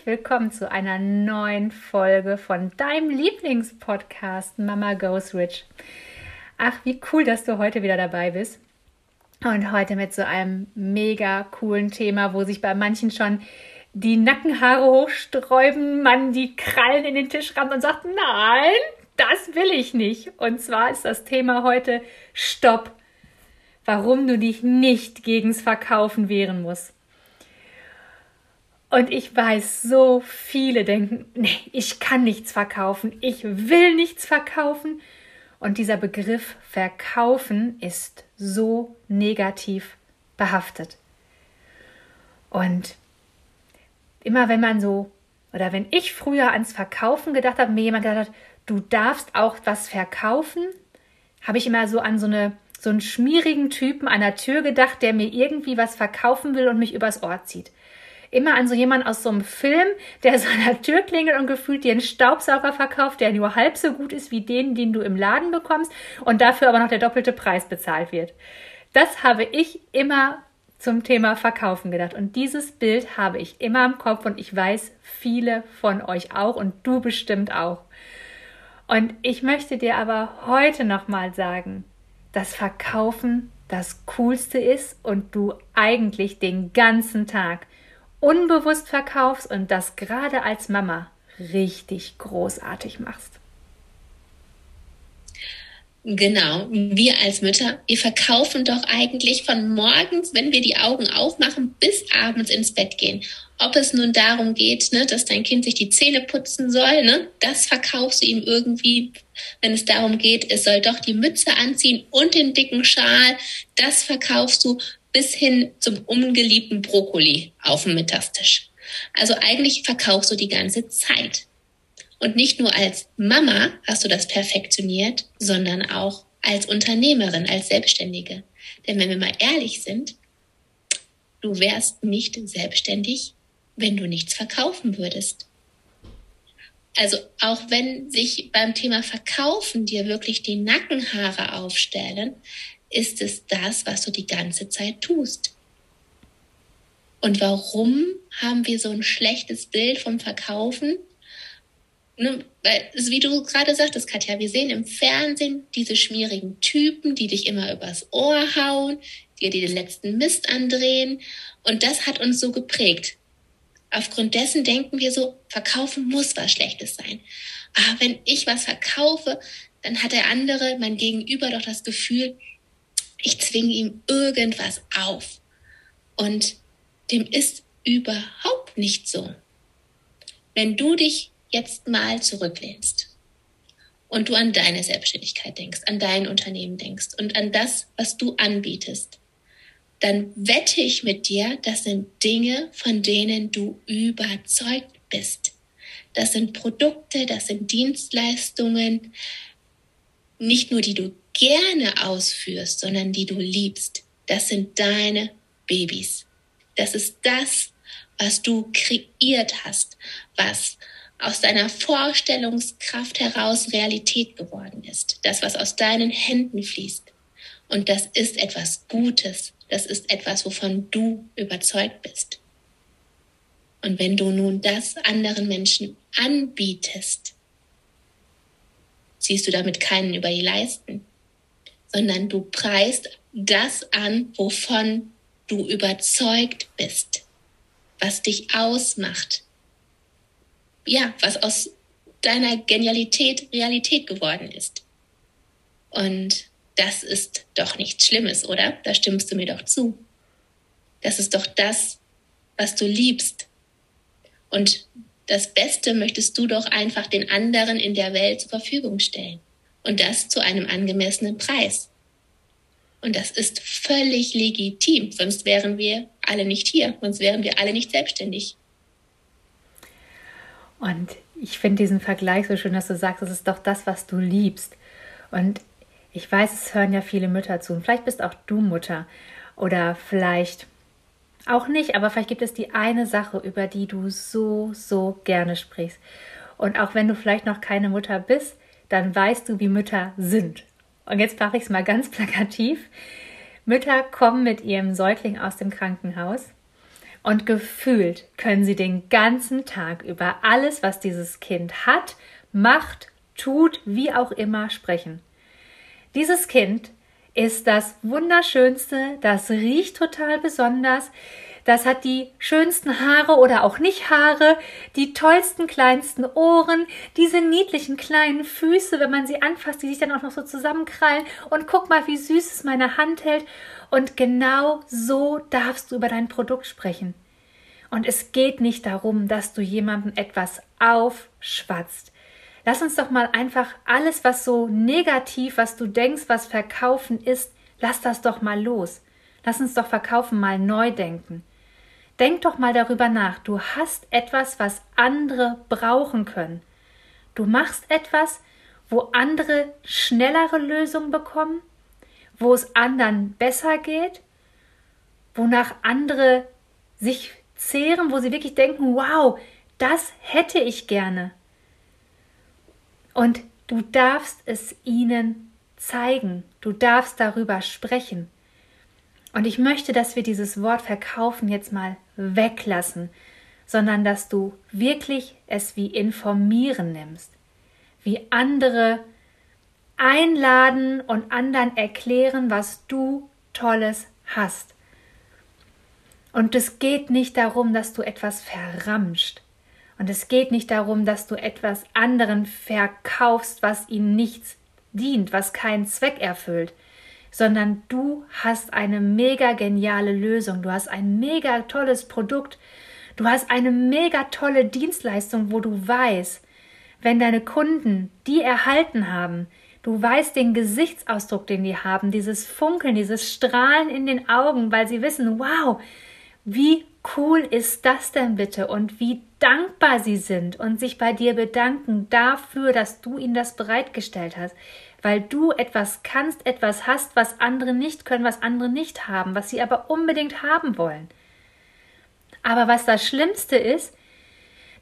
Herzlich willkommen zu einer neuen Folge von deinem Lieblingspodcast Mama Goes Rich. Ach, wie cool, dass du heute wieder dabei bist. Und heute mit so einem mega coolen Thema, wo sich bei manchen schon die Nackenhaare hochsträuben, man die Krallen in den Tisch rammt und sagt, nein, das will ich nicht. Und zwar ist das Thema heute Stopp. Warum du dich nicht gegens Verkaufen wehren musst. Und ich weiß, so viele denken, nee, ich kann nichts verkaufen, ich will nichts verkaufen. Und dieser Begriff verkaufen ist so negativ behaftet. Und immer wenn man so, oder wenn ich früher ans Verkaufen gedacht habe, mir jemand gesagt hat, du darfst auch was verkaufen, habe ich immer so an so eine so einen schmierigen Typen an der Tür gedacht, der mir irgendwie was verkaufen will und mich übers Ohr zieht immer an so jemanden aus so einem Film, der so an der Tür klingelt und gefühlt dir einen Staubsauger verkauft, der nur halb so gut ist wie den, den du im Laden bekommst und dafür aber noch der doppelte Preis bezahlt wird. Das habe ich immer zum Thema Verkaufen gedacht. Und dieses Bild habe ich immer im Kopf und ich weiß, viele von euch auch und du bestimmt auch. Und ich möchte dir aber heute nochmal sagen, dass Verkaufen das Coolste ist und du eigentlich den ganzen Tag unbewusst verkaufst und das gerade als Mama richtig großartig machst. Genau, wir als Mütter, wir verkaufen doch eigentlich von morgens, wenn wir die Augen aufmachen, bis abends ins Bett gehen. Ob es nun darum geht, ne, dass dein Kind sich die Zähne putzen soll, ne, das verkaufst du ihm irgendwie. Wenn es darum geht, es soll doch die Mütze anziehen und den dicken Schal, das verkaufst du bis hin zum ungeliebten Brokkoli auf dem Mittagstisch. Also eigentlich verkaufst du die ganze Zeit. Und nicht nur als Mama hast du das perfektioniert, sondern auch als Unternehmerin, als Selbstständige. Denn wenn wir mal ehrlich sind, du wärst nicht selbstständig, wenn du nichts verkaufen würdest. Also auch wenn sich beim Thema Verkaufen dir wirklich die Nackenhaare aufstellen, ist es das, was du die ganze Zeit tust. Und warum haben wir so ein schlechtes Bild vom Verkaufen? Ne, weil, wie du gerade sagtest, Katja, wir sehen im Fernsehen diese schmierigen Typen, die dich immer übers Ohr hauen, dir den letzten Mist andrehen. Und das hat uns so geprägt. Aufgrund dessen denken wir so, verkaufen muss was Schlechtes sein. Aber ah, wenn ich was verkaufe, dann hat der andere, mein Gegenüber, doch das Gefühl, ich zwinge ihm irgendwas auf. Und dem ist überhaupt nicht so. Wenn du dich jetzt mal zurücklehnst und du an deine Selbstständigkeit denkst, an dein Unternehmen denkst und an das, was du anbietest, dann wette ich mit dir, das sind Dinge, von denen du überzeugt bist. Das sind Produkte, das sind Dienstleistungen, nicht nur die du gerne ausführst, sondern die du liebst. Das sind deine Babys. Das ist das, was du kreiert hast, was aus deiner Vorstellungskraft heraus Realität geworden ist. Das, was aus deinen Händen fließt. Und das ist etwas Gutes. Das ist etwas, wovon du überzeugt bist. Und wenn du nun das anderen Menschen anbietest, ziehst du damit keinen über die Leisten, sondern du preist das an, wovon du überzeugt bist, was dich ausmacht. Ja, was aus deiner Genialität Realität geworden ist. Und das ist doch nichts Schlimmes, oder? Da stimmst du mir doch zu. Das ist doch das, was du liebst. Und das Beste möchtest du doch einfach den anderen in der Welt zur Verfügung stellen. Und das zu einem angemessenen Preis. Und das ist völlig legitim, sonst wären wir alle nicht hier, sonst wären wir alle nicht selbstständig. Und ich finde diesen Vergleich so schön, dass du sagst, es ist doch das, was du liebst. Und ich weiß, es hören ja viele Mütter zu. Und vielleicht bist auch du Mutter. Oder vielleicht auch nicht, aber vielleicht gibt es die eine Sache, über die du so, so gerne sprichst. Und auch wenn du vielleicht noch keine Mutter bist, dann weißt du, wie Mütter sind. Und jetzt mache ich es mal ganz plakativ. Mütter kommen mit ihrem Säugling aus dem Krankenhaus und gefühlt können sie den ganzen Tag über alles, was dieses Kind hat, macht, tut, wie auch immer sprechen. Dieses Kind ist das Wunderschönste, das riecht total besonders, das hat die schönsten Haare oder auch nicht Haare, die tollsten kleinsten Ohren, diese niedlichen kleinen Füße, wenn man sie anfasst, die sich dann auch noch so zusammenkrallen und guck mal, wie süß es meine Hand hält. Und genau so darfst du über dein Produkt sprechen. Und es geht nicht darum, dass du jemandem etwas aufschwatzt. Lass uns doch mal einfach alles, was so negativ, was du denkst, was verkaufen ist, lass das doch mal los. Lass uns doch verkaufen mal neu denken. Denk doch mal darüber nach. Du hast etwas, was andere brauchen können. Du machst etwas, wo andere schnellere Lösungen bekommen, wo es anderen besser geht, wonach andere sich zehren, wo sie wirklich denken, wow, das hätte ich gerne. Und du darfst es ihnen zeigen, du darfst darüber sprechen. Und ich möchte, dass wir dieses Wort verkaufen jetzt mal weglassen, sondern dass du wirklich es wie informieren nimmst, wie andere einladen und anderen erklären, was du Tolles hast. Und es geht nicht darum, dass du etwas verramscht. Und es geht nicht darum, dass du etwas anderen verkaufst, was ihnen nichts dient, was keinen Zweck erfüllt sondern du hast eine mega geniale Lösung, du hast ein mega tolles Produkt, du hast eine mega tolle Dienstleistung, wo du weißt, wenn deine Kunden die erhalten haben, du weißt den Gesichtsausdruck, den die haben, dieses Funkeln, dieses Strahlen in den Augen, weil sie wissen, wow, wie cool ist das denn bitte und wie dankbar sie sind und sich bei dir bedanken dafür, dass du ihnen das bereitgestellt hast weil du etwas kannst, etwas hast, was andere nicht können, was andere nicht haben, was sie aber unbedingt haben wollen. Aber was das Schlimmste ist,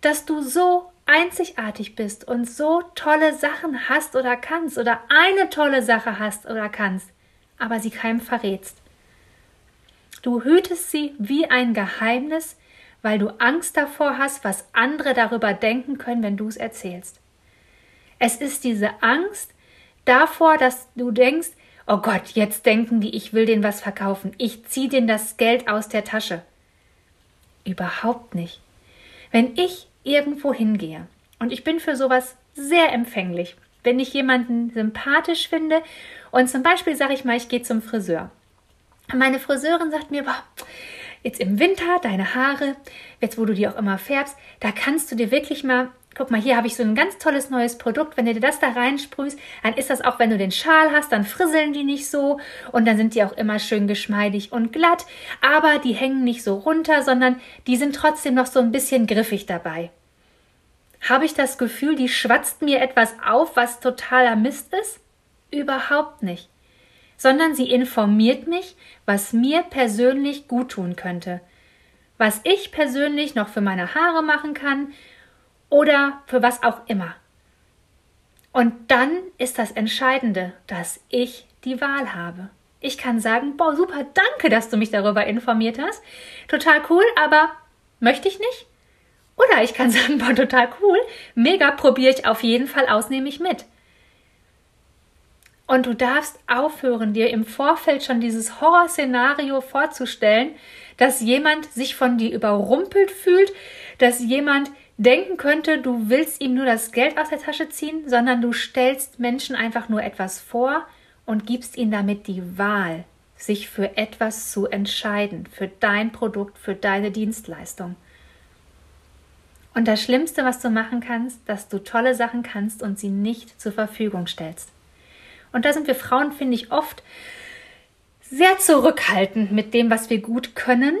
dass du so einzigartig bist und so tolle Sachen hast oder kannst oder eine tolle Sache hast oder kannst, aber sie keinem verrätst. Du hütest sie wie ein Geheimnis, weil du Angst davor hast, was andere darüber denken können, wenn du es erzählst. Es ist diese Angst, davor, dass du denkst, oh Gott, jetzt denken die, ich will denen was verkaufen. Ich ziehe denen das Geld aus der Tasche. Überhaupt nicht. Wenn ich irgendwo hingehe und ich bin für sowas sehr empfänglich, wenn ich jemanden sympathisch finde und zum Beispiel sage ich mal, ich gehe zum Friseur. Meine Friseurin sagt mir, boah, jetzt im Winter deine Haare, jetzt wo du die auch immer färbst, da kannst du dir wirklich mal guck mal, hier habe ich so ein ganz tolles neues Produkt. Wenn du dir das da reinsprühst, dann ist das auch, wenn du den Schal hast, dann frisseln die nicht so und dann sind die auch immer schön geschmeidig und glatt, aber die hängen nicht so runter, sondern die sind trotzdem noch so ein bisschen griffig dabei. Habe ich das Gefühl, die schwatzt mir etwas auf, was totaler Mist ist? Überhaupt nicht. Sondern sie informiert mich, was mir persönlich gut tun könnte. Was ich persönlich noch für meine Haare machen kann, oder für was auch immer. Und dann ist das Entscheidende, dass ich die Wahl habe. Ich kann sagen, boah, super, danke, dass du mich darüber informiert hast. Total cool, aber möchte ich nicht. Oder ich kann sagen, boah, total cool, mega, probiere ich auf jeden Fall aus, nehme ich mit. Und du darfst aufhören, dir im Vorfeld schon dieses Horrorszenario vorzustellen, dass jemand sich von dir überrumpelt fühlt, dass jemand denken könnte, du willst ihm nur das Geld aus der Tasche ziehen, sondern du stellst Menschen einfach nur etwas vor und gibst ihnen damit die Wahl, sich für etwas zu entscheiden, für dein Produkt, für deine Dienstleistung. Und das Schlimmste, was du machen kannst, dass du tolle Sachen kannst und sie nicht zur Verfügung stellst. Und da sind wir Frauen, finde ich, oft sehr zurückhaltend mit dem, was wir gut können,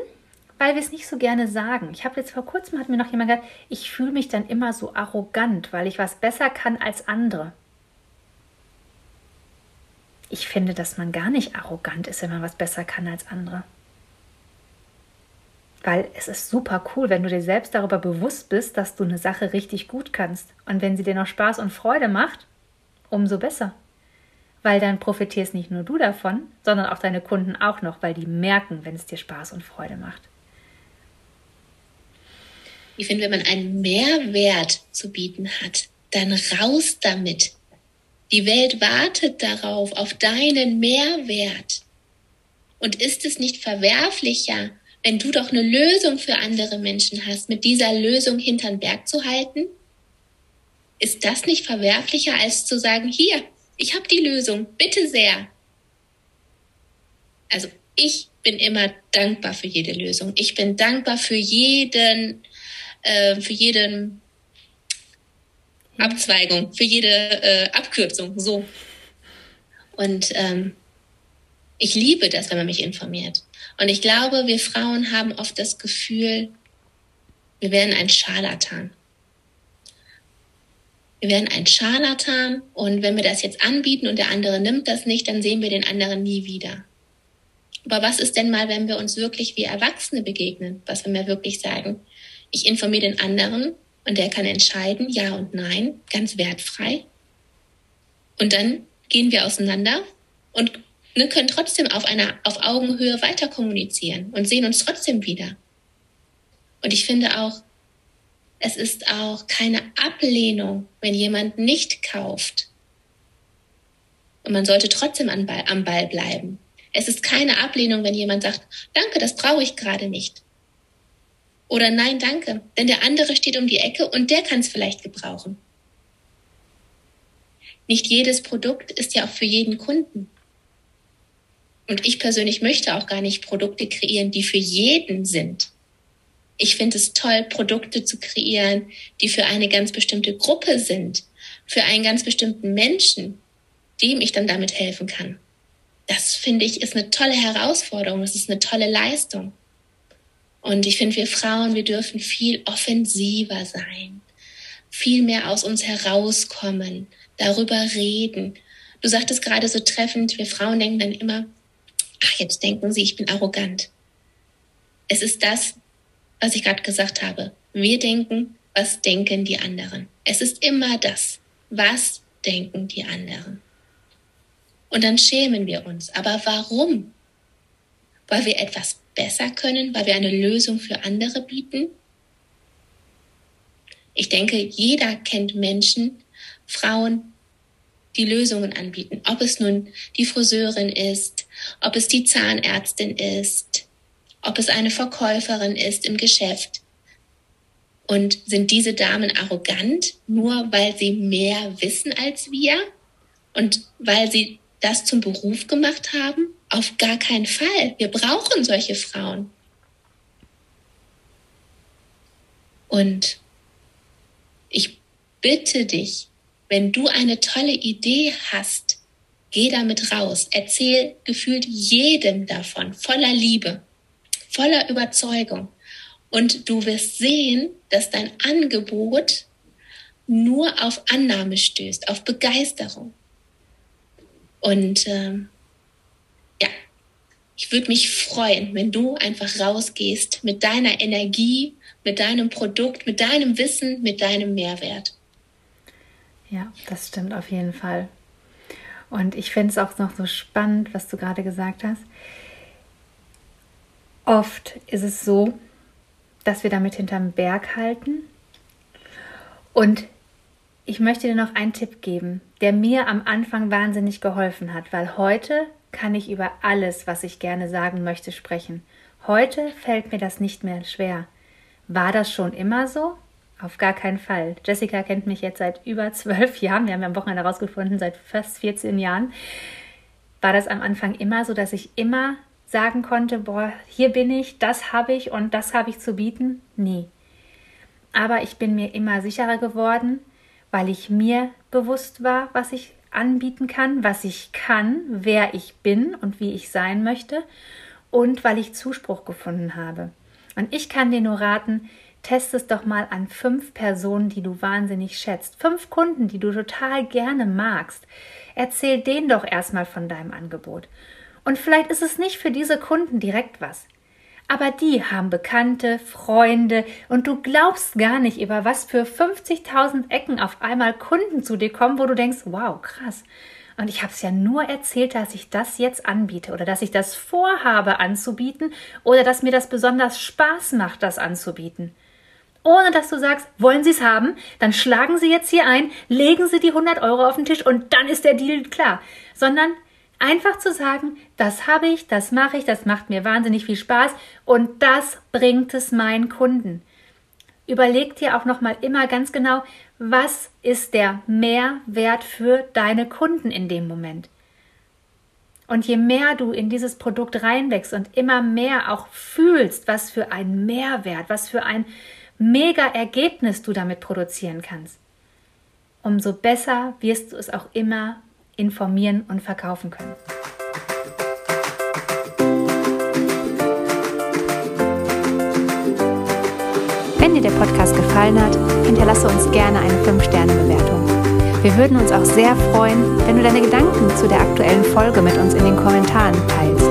weil wir es nicht so gerne sagen. Ich habe jetzt vor kurzem hat mir noch jemand gesagt, ich fühle mich dann immer so arrogant, weil ich was besser kann als andere. Ich finde, dass man gar nicht arrogant ist, wenn man was besser kann als andere. Weil es ist super cool, wenn du dir selbst darüber bewusst bist, dass du eine Sache richtig gut kannst. Und wenn sie dir noch Spaß und Freude macht, umso besser weil dann profitierst nicht nur du davon, sondern auch deine Kunden auch noch, weil die merken, wenn es dir Spaß und Freude macht. Ich finde, wenn man einen Mehrwert zu bieten hat, dann raus damit. Die Welt wartet darauf, auf deinen Mehrwert. Und ist es nicht verwerflicher, wenn du doch eine Lösung für andere Menschen hast, mit dieser Lösung hintern Berg zu halten? Ist das nicht verwerflicher, als zu sagen, hier, ich habe die Lösung, bitte sehr. Also ich bin immer dankbar für jede Lösung. Ich bin dankbar für jeden, äh, für jeden Abzweigung, für jede äh, Abkürzung. So. Und ähm, ich liebe das, wenn man mich informiert. Und ich glaube, wir Frauen haben oft das Gefühl, wir wären ein Scharlatan wir werden ein Scharlatan und wenn wir das jetzt anbieten und der andere nimmt das nicht, dann sehen wir den anderen nie wieder. Aber was ist denn mal, wenn wir uns wirklich wie Erwachsene begegnen? Was, wenn wir wirklich sagen, ich informiere den anderen und der kann entscheiden, ja und nein, ganz wertfrei. Und dann gehen wir auseinander und ne, können trotzdem auf einer, auf Augenhöhe weiter kommunizieren und sehen uns trotzdem wieder. Und ich finde auch, es ist auch keine Ablehnung, wenn jemand nicht kauft. Und man sollte trotzdem am Ball, am Ball bleiben. Es ist keine Ablehnung, wenn jemand sagt, danke, das brauche ich gerade nicht. Oder nein, danke, denn der andere steht um die Ecke und der kann es vielleicht gebrauchen. Nicht jedes Produkt ist ja auch für jeden Kunden. Und ich persönlich möchte auch gar nicht Produkte kreieren, die für jeden sind. Ich finde es toll, Produkte zu kreieren, die für eine ganz bestimmte Gruppe sind, für einen ganz bestimmten Menschen, dem ich dann damit helfen kann. Das finde ich ist eine tolle Herausforderung, das ist eine tolle Leistung. Und ich finde, wir Frauen, wir dürfen viel offensiver sein, viel mehr aus uns herauskommen, darüber reden. Du sagtest gerade so treffend, wir Frauen denken dann immer, ach, jetzt denken sie, ich bin arrogant. Es ist das, was ich gerade gesagt habe. Wir denken, was denken die anderen. Es ist immer das, was denken die anderen. Und dann schämen wir uns. Aber warum? Weil wir etwas besser können, weil wir eine Lösung für andere bieten? Ich denke, jeder kennt Menschen, Frauen, die Lösungen anbieten. Ob es nun die Friseurin ist, ob es die Zahnärztin ist, ob es eine Verkäuferin ist im Geschäft. Und sind diese Damen arrogant, nur weil sie mehr wissen als wir und weil sie das zum Beruf gemacht haben? Auf gar keinen Fall. Wir brauchen solche Frauen. Und ich bitte dich, wenn du eine tolle Idee hast, geh damit raus. Erzähl gefühlt jedem davon, voller Liebe voller Überzeugung. Und du wirst sehen, dass dein Angebot nur auf Annahme stößt, auf Begeisterung. Und ähm, ja, ich würde mich freuen, wenn du einfach rausgehst mit deiner Energie, mit deinem Produkt, mit deinem Wissen, mit deinem Mehrwert. Ja, das stimmt auf jeden Fall. Und ich finde es auch noch so spannend, was du gerade gesagt hast. Oft ist es so, dass wir damit hinterm Berg halten. Und ich möchte dir noch einen Tipp geben, der mir am Anfang wahnsinnig geholfen hat, weil heute kann ich über alles, was ich gerne sagen möchte, sprechen. Heute fällt mir das nicht mehr schwer. War das schon immer so? Auf gar keinen Fall. Jessica kennt mich jetzt seit über zwölf Jahren. Wir haben ja am Wochenende herausgefunden, seit fast 14 Jahren. War das am Anfang immer so, dass ich immer sagen konnte, boah, hier bin ich, das habe ich und das habe ich zu bieten? Nee. Aber ich bin mir immer sicherer geworden, weil ich mir bewusst war, was ich anbieten kann, was ich kann, wer ich bin und wie ich sein möchte und weil ich Zuspruch gefunden habe. Und ich kann dir nur raten, test es doch mal an fünf Personen, die du wahnsinnig schätzt. Fünf Kunden, die du total gerne magst. Erzähl denen doch erstmal von deinem Angebot. Und vielleicht ist es nicht für diese Kunden direkt was. Aber die haben Bekannte, Freunde und du glaubst gar nicht, über was für 50.000 Ecken auf einmal Kunden zu dir kommen, wo du denkst, wow, krass. Und ich habe es ja nur erzählt, dass ich das jetzt anbiete oder dass ich das vorhabe anzubieten oder dass mir das besonders Spaß macht, das anzubieten. Ohne dass du sagst, wollen Sie es haben? Dann schlagen Sie jetzt hier ein, legen Sie die 100 Euro auf den Tisch und dann ist der Deal klar. Sondern Einfach zu sagen, das habe ich, das mache ich, das macht mir wahnsinnig viel Spaß und das bringt es meinen Kunden. Überleg dir auch noch mal immer ganz genau, was ist der Mehrwert für deine Kunden in dem Moment. Und je mehr du in dieses Produkt reinwächst und immer mehr auch fühlst, was für ein Mehrwert, was für ein mega Ergebnis du damit produzieren kannst, umso besser wirst du es auch immer informieren und verkaufen können. Wenn dir der Podcast gefallen hat, hinterlasse uns gerne eine 5-Sterne-Bewertung. Wir würden uns auch sehr freuen, wenn du deine Gedanken zu der aktuellen Folge mit uns in den Kommentaren teilst.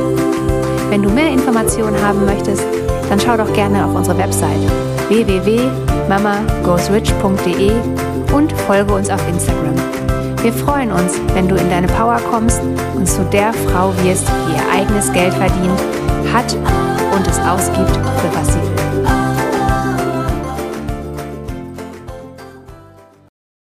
Wenn du mehr Informationen haben möchtest, dann schau doch gerne auf unsere Website www.mamagoesrich.de und folge uns auf Instagram. Wir freuen uns, wenn du in deine Power kommst und zu der Frau wirst, die ihr eigenes Geld verdient, hat und es ausgibt, für was sie will.